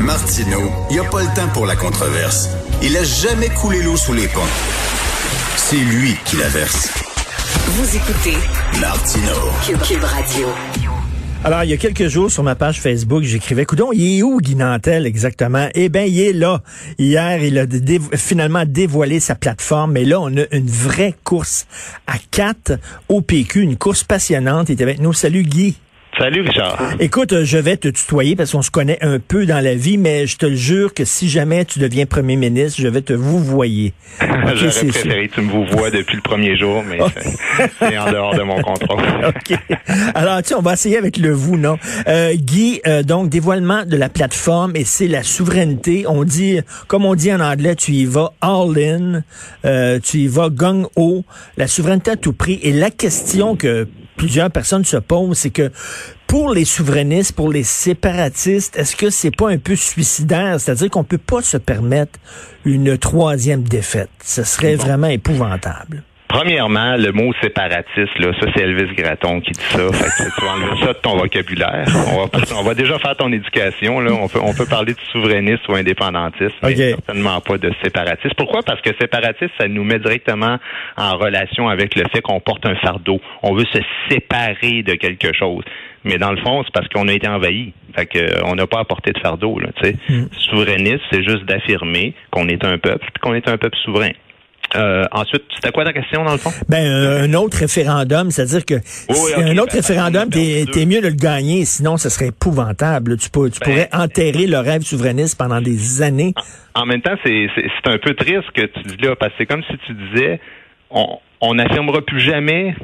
Martineau, il n'y a pas le temps pour la controverse. Il a jamais coulé l'eau sous les ponts. C'est lui qui la verse. Vous écoutez Martineau. Cube, Radio. Alors, il y a quelques jours, sur ma page Facebook, j'écrivais, coudon, il est où Guy Nantel exactement? Eh bien, il est là. Hier, il a finalement dévoilé sa plateforme, mais là, on a une vraie course à quatre au PQ, une course passionnante. Il est avec nous. Salut Guy. Salut Richard. Écoute, euh, je vais te tutoyer parce qu'on se connaît un peu dans la vie, mais je te le jure que si jamais tu deviens premier ministre, je vais te vous voyer. J'aurais c'est préféré que tu me vous vois depuis le premier jour, mais c'est- en dehors de mon contrôle. OK. Alors, tu sais, on va essayer avec le vous, non? Euh, Guy, euh, donc, dévoilement de la plateforme et c'est la souveraineté. On dit, comme on dit en anglais, tu y vas all-in, euh, tu y vas gung-ho, la souveraineté à tout prix. Et la question que plusieurs personnes se posent, c'est que pour les souverainistes, pour les séparatistes, est-ce que c'est pas un peu suicidaire? C'est-à-dire qu'on peut pas se permettre une troisième défaite. Ce serait vraiment épouvantable. Premièrement, le mot séparatiste, là, ça c'est Elvis Gratton qui dit ça. Fait que tu vas enlever ça de ton vocabulaire. On va, on va déjà faire ton éducation. Là. On, peut, on peut parler de souverainiste ou indépendantiste, mais OK. certainement pas de séparatiste. Pourquoi? Parce que séparatiste, ça nous met directement en relation avec le fait qu'on porte un fardeau. On veut se séparer de quelque chose. Mais dans le fond, c'est parce qu'on a été envahi. Fait euh, on n'a pas apporté de fardeau. Là, sais. Souverainiste, c'est juste d'affirmer qu'on est un peuple, qu'on est un peuple souverain. Euh, ensuite, c'était quoi ta question dans le fond? Ben, euh, un autre référendum, c'est-à-dire que Oui, un autre ben, référendum, on t'es deux. mieux de le gagner, sinon ce serait épouvantable. Tu, peux, tu Ben, pourrais enterrer le rêve souverainiste pendant des années. En même temps, c'est un peu triste ce que tu dis là, parce que c'est comme si tu disais, on on n'affirmera plus jamais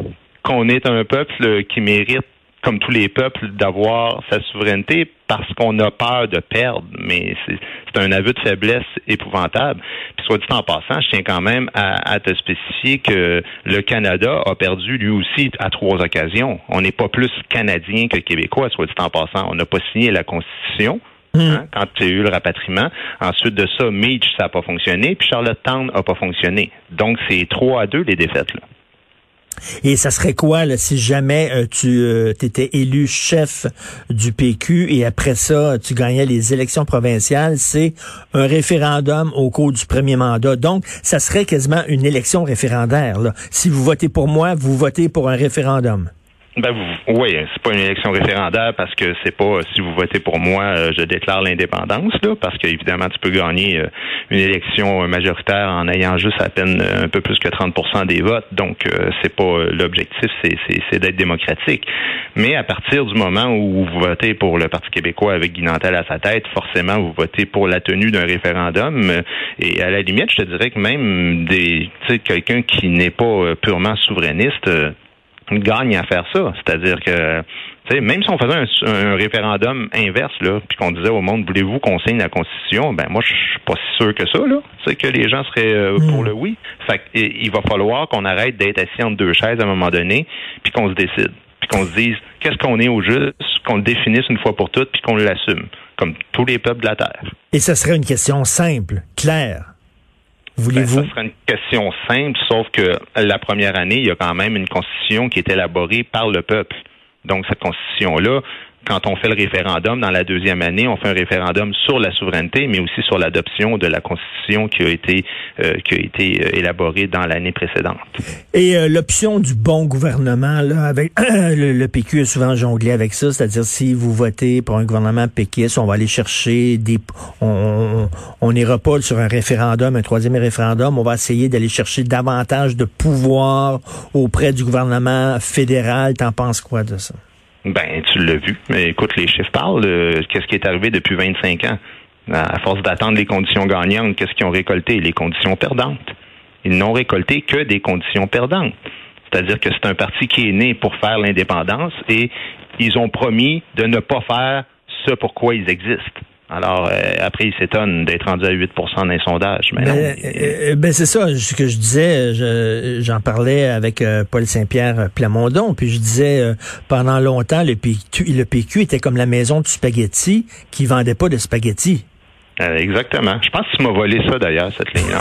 qu'on est un peuple qui mérite, comme tous les peuples, d'avoir sa souveraineté parce qu'on a peur de perdre. Mais c'est un aveu de faiblesse épouvantable. Puis soit dit en passant, je tiens quand même à, à te spécifier que le Canada a perdu lui aussi à trois occasions. On n'est pas plus canadien que québécois, soit dit en passant. On n'a pas signé la Constitution. Hein, quand il y a eu le rapatriement. Ensuite de ça, Meach, ça n'a pas fonctionné, puis Charlottetown n'a pas fonctionné. Donc, c'est 3 à 2 les défaites. Là. Et ça serait quoi là, si jamais euh, tu étais élu chef du PQ et après ça, tu gagnais les élections provinciales? C'est un référendum au cours du premier mandat. Donc, ça serait quasiment une élection référendaire. Si vous votez pour moi, vous votez pour un référendum. Ben vous, oui, c'est pas une élection référendaire parce que c'est pas si vous votez pour moi, euh, je déclare l'indépendance là, parce qu'évidemment tu peux gagner euh, une élection euh, majoritaire en ayant juste à peine euh, un peu plus que 30% des votes. Donc euh, c'est pas euh, l'objectif, c'est d'être démocratique. Mais à partir du moment où vous votez pour le Parti québécois avec Guy Nantel à sa tête, forcément vous votez pour la tenue d'un référendum. euh, Et à la limite, je te dirais que même des, quelqu'un qui n'est pas euh, purement souverainiste. Euh, gagne à faire ça. C'est-à-dire que, même si on faisait un, un référendum inverse, là, puis qu'on disait au monde, voulez-vous qu'on signe la Constitution? Ben, moi, je suis pas si sûr que ça, là. C'est que les gens seraient euh, pour le oui. Fait il va falloir qu'on arrête d'être assis entre deux chaises à un moment donné, puis qu'on se décide. Puis qu'on se dise, qu'est-ce qu'on est au juste, qu'on le définisse une fois pour toutes, puis qu'on l'assume. Comme tous les peuples de la Terre. Et ce serait une question simple, claire. Ben, Voulez-vous? ça serait une question simple, sauf que la première année, il y a quand même une constitution qui est élaborée par le peuple. Donc, cette constitution-là, quand on fait le référendum dans la deuxième année, on fait un référendum sur la souveraineté, mais aussi sur l'adoption de la constitution qui a été euh, qui a été euh, élaborée dans l'année précédente. Et euh, l'option du bon gouvernement, là, avec le, le PQ a souvent jonglé avec ça, c'est-à-dire si vous votez pour un gouvernement péquiste, on va aller chercher des, on on n'ira pas sur un référendum, un troisième référendum, on va essayer d'aller chercher davantage de pouvoir auprès du gouvernement fédéral. T'en penses quoi de ça? Ben, tu l'as vu. Mais écoute, les chiffres parlent. Qu'est-ce qui est arrivé depuis 25 ans? À force d'attendre les conditions gagnantes, qu'est-ce qu'ils ont récolté? Les conditions perdantes. Ils n'ont récolté que des conditions perdantes. C'est-à-dire que c'est un parti qui est né pour faire l'indépendance et ils ont promis de ne pas faire ce pourquoi ils existent. Alors, euh, après, ils s'étonnent d'être rendus à 8 dans les sondages. Mais non. Ben, euh, ben, c'est ça ce que je disais. je- J'en parlais avec euh, Paul Saint-Pierre Plamondon, puis je disais euh, pendant longtemps le PQ, le PQ était comme la maison du spaghetti qui vendait pas de spaghetti. Euh, exactement. Je pense que tu m'as volé ça d'ailleurs, cette ligne-là.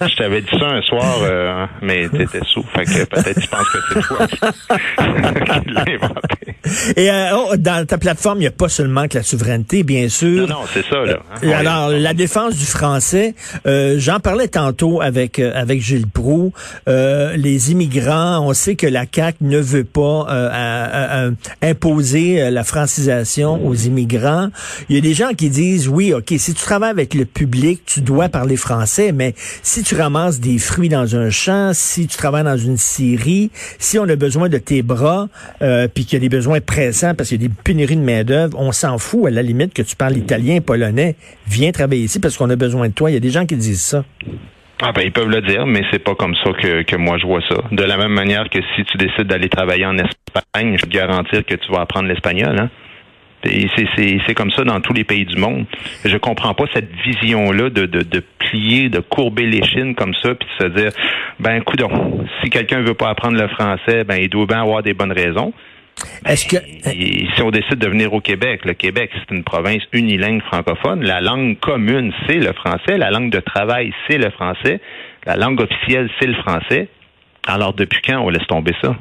je t'avais dit ça un soir, euh, mais tu étais sous. Fait que peut-être tu penses que c'est toi qui l'as inventé. Et euh, oh, dans ta plateforme, il n'y a pas seulement que la souveraineté, bien sûr. Non, non, c'est ça. Là. Euh, alors, la défense du français, j'en parlais tantôt avec avec Gilles Proux. les immigrants, on sait que la CAQ ne veut pas imposer la francisation aux immigrants. Il y a des gens qui disent, oui, OK, si tu travailles avec le public, tu dois parler français, mais si tu ramasses des fruits dans un champ, si tu travailles dans une scierie, si on a besoin de tes bras, euh, puis qu'il y a des besoins pressants parce qu'il y a des pénuries de main-d'œuvre, on s'en fout à la limite que tu parles italien, polonais, viens travailler ici parce qu'on a besoin de toi. Il y a des gens qui disent ça. Ah ben ils peuvent le dire, mais c'est pas comme ça que, que moi je vois ça. De la même manière que si tu décides d'aller travailler en Espagne, je peux te garantir que tu vas apprendre l'espagnol. Hein? C'est comme ça dans tous les pays du monde. Je comprends pas cette vision-là de, de, de, plier, de courber les chines comme ça, puis de se dire, ben, coudon, si quelqu'un veut pas apprendre le français, ben, il doit bien avoir des bonnes raisons. Est-ce que si on décide de venir au Québec, le Québec c'est une province unilingue francophone, la langue commune c'est le français, la langue de travail c'est le français, la langue officielle c'est le français. Alors, depuis quand on laisse tomber ça?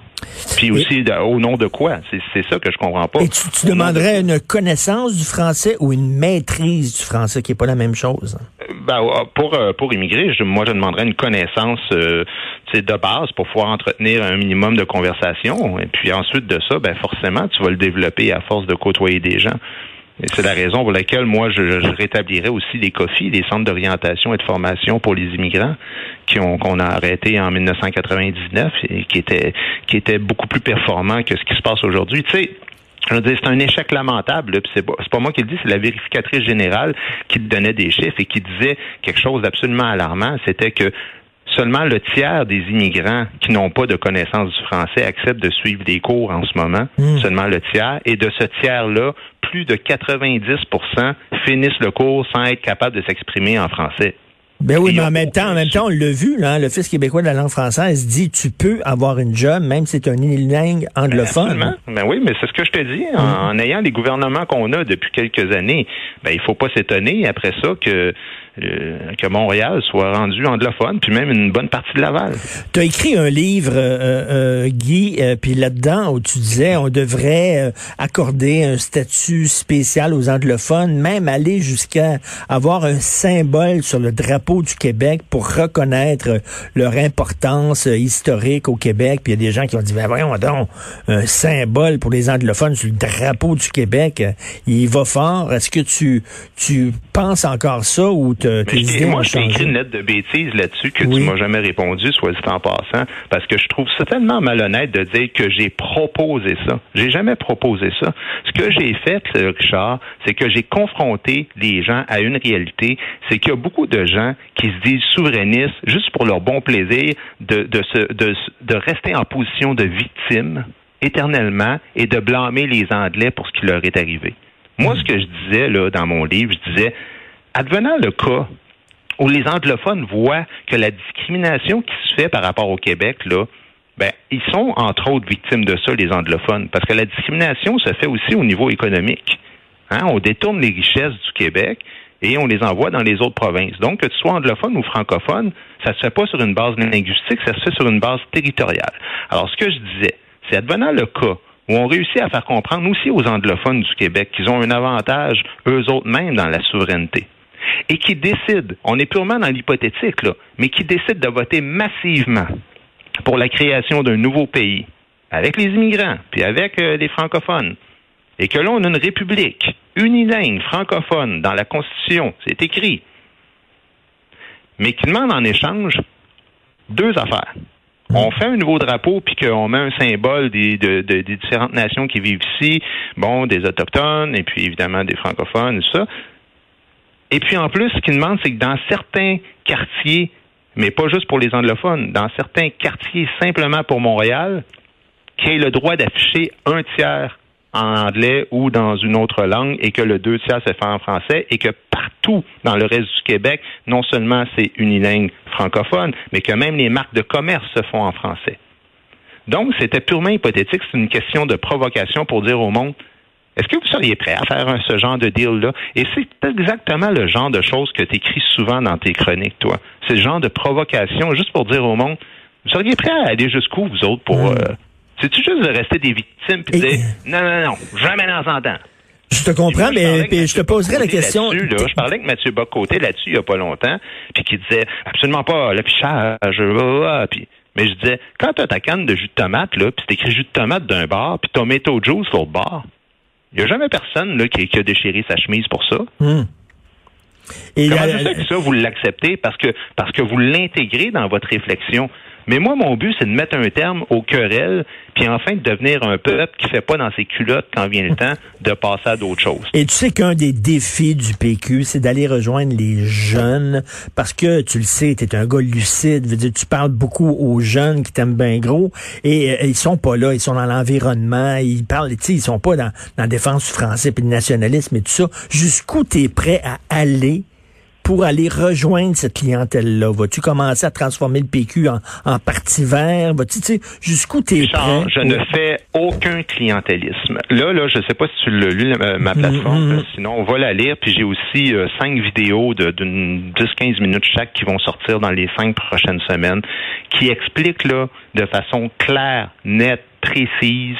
Puis aussi, au nom de quoi? C'est ça que je comprends pas. Et tu, demanderais une connaissance du français ou une maîtrise du français, qui n'est pas la même chose? Euh, ben, euh, pour, euh, pour immigrer, moi, je demanderais une connaissance de base pour pouvoir entretenir un minimum de conversation. Et puis ensuite de ça, ben forcément, tu vas le développer à force de côtoyer des gens. C'est la raison pour laquelle moi je, rétablirais aussi les COFI, les centres d'orientation et de formation pour les immigrants, qui ont qu'on a arrêté en 1999 et qui étaient qui étaient beaucoup plus performants que ce qui se passe aujourd'hui. Tu sais, je c'est un échec lamentable. C'est pas, pas moi qui le dis, c'est la vérificatrice générale qui donnait des chiffres et qui disait quelque chose d'absolument alarmant. C'était que seulement le tiers des immigrants qui n'ont pas de connaissance du français acceptent de suivre des cours en ce moment. Hmm. Seulement le tiers. Et de ce tiers-là, plus de 90% finissent le cours sans être capables de s'exprimer en français. Ben oui, mais en même temps, en même temps, on l'a vu, là, l'Office québécois de la langue française dit tu peux avoir une job, même si c'est un unilingue anglophone. Ben, ben, oui, mais c'est ce que je te dis. En, mm. ayant les gouvernements qu'on a depuis quelques années, ben il faut pas s'étonner après ça que euh, que Montréal soit rendu anglophone, puis même une bonne partie de Laval. Tu as écrit un livre, euh, euh, Guy, puis là-dedans, où tu disais on devrait accorder un statut spécial aux anglophones, même aller jusqu'à avoir un symbole sur le drapeau du Québec pour reconnaître leur importance historique au Québec. Puis il y a des gens qui ont dit, ben voyons donc, un symbole pour les anglophones sur le drapeau du Québec, il va fort. Est-ce que tu, tu penses encore ça ou moi, je t'ai écrit une lettre de bêtises là-dessus que tu m'as jamais répondu, soit dit en passant, parce que je trouve ça tellement malhonnête de dire que j'ai proposé ça. J'ai jamais proposé ça. Ce que j'ai fait, Richard, c'est que j'ai confronté les gens à une réalité, c'est qu'il y a beaucoup de gens qui se disent souverainistes juste pour leur bon plaisir de, de, se, de, de rester en position de victime éternellement et de blâmer les Anglais pour ce qui leur est arrivé. Moi, ce que je disais là dans mon livre, je disais advenant le cas où les anglophones voient que la discrimination qui se fait par rapport au Québec, là, ben, ils sont entre autres victimes de ça, les anglophones, parce que la discrimination se fait aussi au niveau économique. Hein? On détourne les richesses du Québec et on les envoie dans les autres provinces. Donc, que tu sois anglophone ou francophone, ça se fait pas sur une base linguistique, ça se fait sur une base territoriale. Alors, ce que je disais, c'est advenant le cas où on réussit à faire comprendre aussi aux anglophones du Québec qu'ils ont un avantage, eux autres mêmes, dans la souveraineté et qui décide, on est purement dans l'hypothétique, là, mais qui décide de voter massivement pour la création d'un nouveau pays, avec les immigrants, puis avec euh, les francophones, et que là, on a une république unilingue francophone dans la Constitution, c'est écrit, mais qui demande en échange deux affaires. On fait un nouveau drapeau puis qu'on met un symbole des, des différentes nations qui vivent ici, bon, des autochtones et puis évidemment des francophones, tout ça. Et puis en plus, ce qu'ils demandent, c'est que dans certains quartiers, mais pas juste pour les anglophones, dans certains quartiers simplement pour Montréal, qu'il ait le droit d'afficher un tiers en anglais ou dans une autre langue et que le deux tiers se fait en français et que partout dans le reste du Québec, non seulement c'est unilingue francophone, mais que même les marques de commerce se font en français. Donc, c'était purement hypothétique. C'est une question de provocation pour dire au monde, Est-ce que vous seriez prêt à faire ce genre de deal-là? Et c'est exactement le genre de choses que tu écris souvent dans tes chroniques, toi. C'est le genre de provocation, juste pour dire au monde, vous seriez prêt à aller jusqu'où, vous autres, pour... Mm. Euh, c'est-tu juste de rester des victimes de dire, non, non, non, jamais dans un temps. Je te comprends, mais, je te poserai la question. je parlais avec Mathieu Bocoté là-dessus il n'y a pas longtemps, puis qui disait absolument pas l'affichage, puis mais je disais, quand tu as ta canne de jus de tomate, là, puis c'est écrit jus de tomate d'un bar, puis tomato juice l'autre bar, il n'y a jamais personne là, qui, a déchiré sa chemise pour ça. Hmm. Et Comment c'est ça que ça, vous l'acceptez? Parce que parce que vous l'intégrez dans votre réflexion. Mais moi, mon but, c'est de mettre un terme aux querelles, puis enfin de devenir un peuple qui fait pas dans ses culottes quand vient le temps de passer à d'autres choses. Et tu sais qu'un des défis du PQ, c'est d'aller rejoindre les jeunes, parce que tu le sais, tu es un gars lucide, veux dire, tu parles beaucoup aux jeunes qui t'aiment bien gros, et euh, ils sont pas là, ils sont dans l'environnement, ils parlent, tu sais, ils sont pas dans, dans la défense du français puis le nationalisme et tout ça. Jusqu'où tu es prêt à aller pour aller rejoindre cette clientèle-là? Vas-tu commencer à transformer le PQ en, en parti vert? Vas-tu, tu sais, jusqu'où t'es prêt? Je ne fais aucun clientélisme. Là, là, je sais pas si tu l'as lu, ma mm-hmm. plateforme, sinon on va la lire, puis j'ai aussi euh, cinq vidéos d'une 10-15 minutes chaque qui vont sortir dans les cinq prochaines semaines, qui expliquent, là, de façon claire, nette, précise,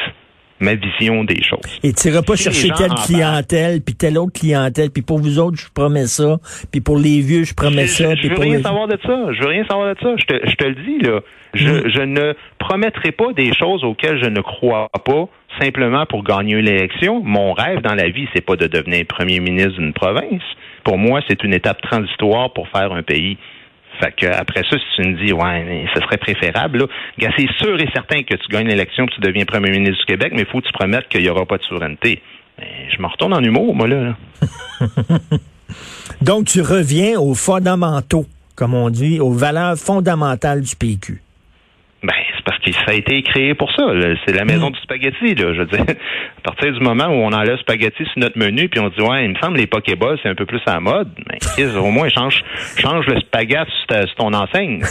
ma vision des choses. Et tu n'iras pas chercher telle clientèle, puis telle autre clientèle, puis pour vous autres, je promets ça, puis pour les vieux, je promets ça. Je, veux rien savoir de ça. Je veux rien savoir de ça. Je te, je te le dis, là. Je, mm. je ne promettrai pas des choses auxquelles je ne crois pas simplement pour gagner une élection. Mon rêve dans la vie, c'est pas de devenir premier ministre d'une province. Pour moi, c'est une étape transitoire pour faire un pays. Fait que après ça, si tu me dis ouais, ce serait préférable, là, c'est sûr et certain que tu gagnes l'élection, que tu deviens premier ministre du Québec, mais il faut que tu promettes qu'il n'y aura pas de souveraineté. je me retourne en humour, moi là. Donc tu reviens aux fondamentaux, comme on dit, aux valeurs fondamentales du PQ. Parce que ça a été créé pour ça. C'est la maison mm. du spaghetti. Là. Je veux dire, à partir du moment où on enlève spaghetti sur notre menu, puis on dit ouais, il me semble les Pokéballs c'est un peu plus à la mode. Ben, au moins change, change le spaghetti sur, ton enseigne.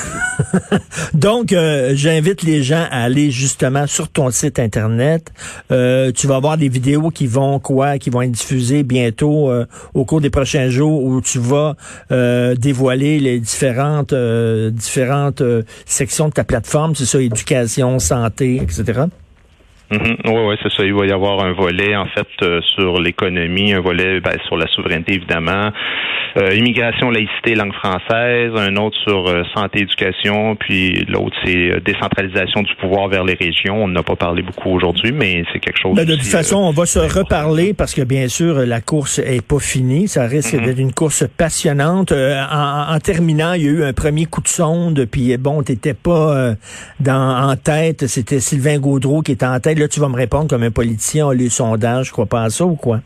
Donc, euh, j'invite les gens à aller justement sur ton site internet. Euh, tu vas avoir des vidéos qui vont quoi, qui vont être diffusées bientôt euh, au cours des prochains jours, où tu vas dévoiler les différentes différentes sections de ta plateforme c'est ça, éducation, santé, etc. Oui, mm-hmm. oui, c'est ça. Il va y avoir un volet, en fait, euh, sur l'économie, un volet ben, sur la souveraineté, évidemment, euh, immigration, laïcité, langue française, un autre sur euh, santé, éducation, puis l'autre, c'est décentralisation du pouvoir vers les régions. On n'a pas parlé beaucoup aujourd'hui, mais c'est quelque chose... Ben, de toute façon, on va se reparler parce que, bien sûr, la course est pas finie. Ça risque mm-hmm. d'être une course passionnante. En, terminant, il y a eu un premier coup de sonde, puis bon, t'étais pas dans, en tête. C'était Sylvain Gaudreau qui était en tête là, tu vas me répondre comme un politicien a lu le sondage, je crois pas à ça ou quoi?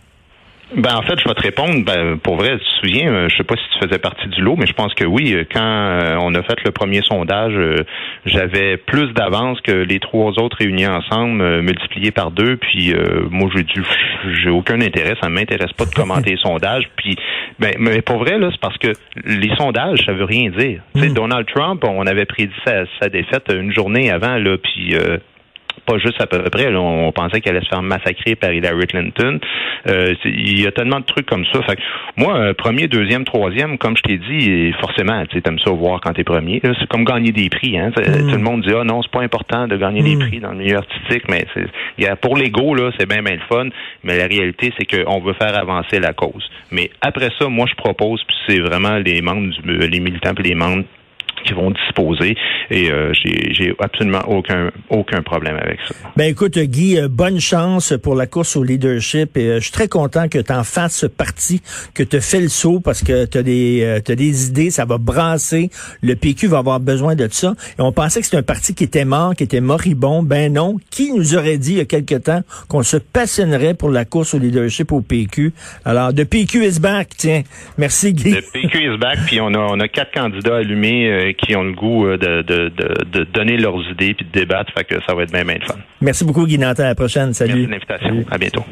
Ben en fait, je vais te répondre. Ben, pour vrai, tu te souviens, euh, je sais pas si tu faisais partie du lot, mais je pense que oui. Euh, quand euh, on a fait le premier sondage, j'avais plus d'avance que les trois autres réunis ensemble, multipliés par deux. Puis moi, j'ai dû, j'ai aucun intérêt. Ça ne m'intéresse pas de commenter les sondages. Puis, ben, mais pour vrai là, c'est parce que les sondages, ça veut rien dire. Tu sais, hmm. Donald Trump, on avait prédit sa, sa défaite une journée avant là, puis pas juste à peu près. on pensait qu'elle allait se faire massacrer par Hillary Clinton. Euh, il y a tellement de trucs comme ça. Fait moi, premier, deuxième, troisième, comme je t'ai dit, forcément, tu aimes ça voir quand t'es premier. C'est comme gagner des prix. Hein. Mm. Tout le monde dit ah non, c'est pas important de gagner des mm. prix dans le milieu artistique, mais pour l'ego là, c'est bien bien le fun. Mais la réalité, c'est qu'on veut faire avancer la cause. Mais après ça, moi, je propose, puis c'est vraiment les membres, les militants, puis les membres qui vont disposer. Et euh, j'ai absolument aucun aucun problème avec ça. Ben écoute, Guy, euh, bonne chance pour la course au leadership. Et euh, je suis très content que tu en fasses partie, que tu fais le saut parce que tu as des euh, as des idées, ça va brasser. Le PQ va avoir besoin de ça. Et on pensait que c'était un parti qui était mort, qui était moribond. Ben non. Qui nous aurait dit il y a quelque temps qu'on se passionnerait pour la course au leadership au PQ? Alors, de PQ is back, tiens. Merci, Guy. De PQ is back, puis on a, on a quatre candidats allumés qui ont le goût euh, de, de, de, donner leurs idées puis de débattre. Fait que ça va être bien, bien fun. Merci beaucoup, Guy Nantin. À la prochaine. Salut. Merci de l'invitation. À bientôt.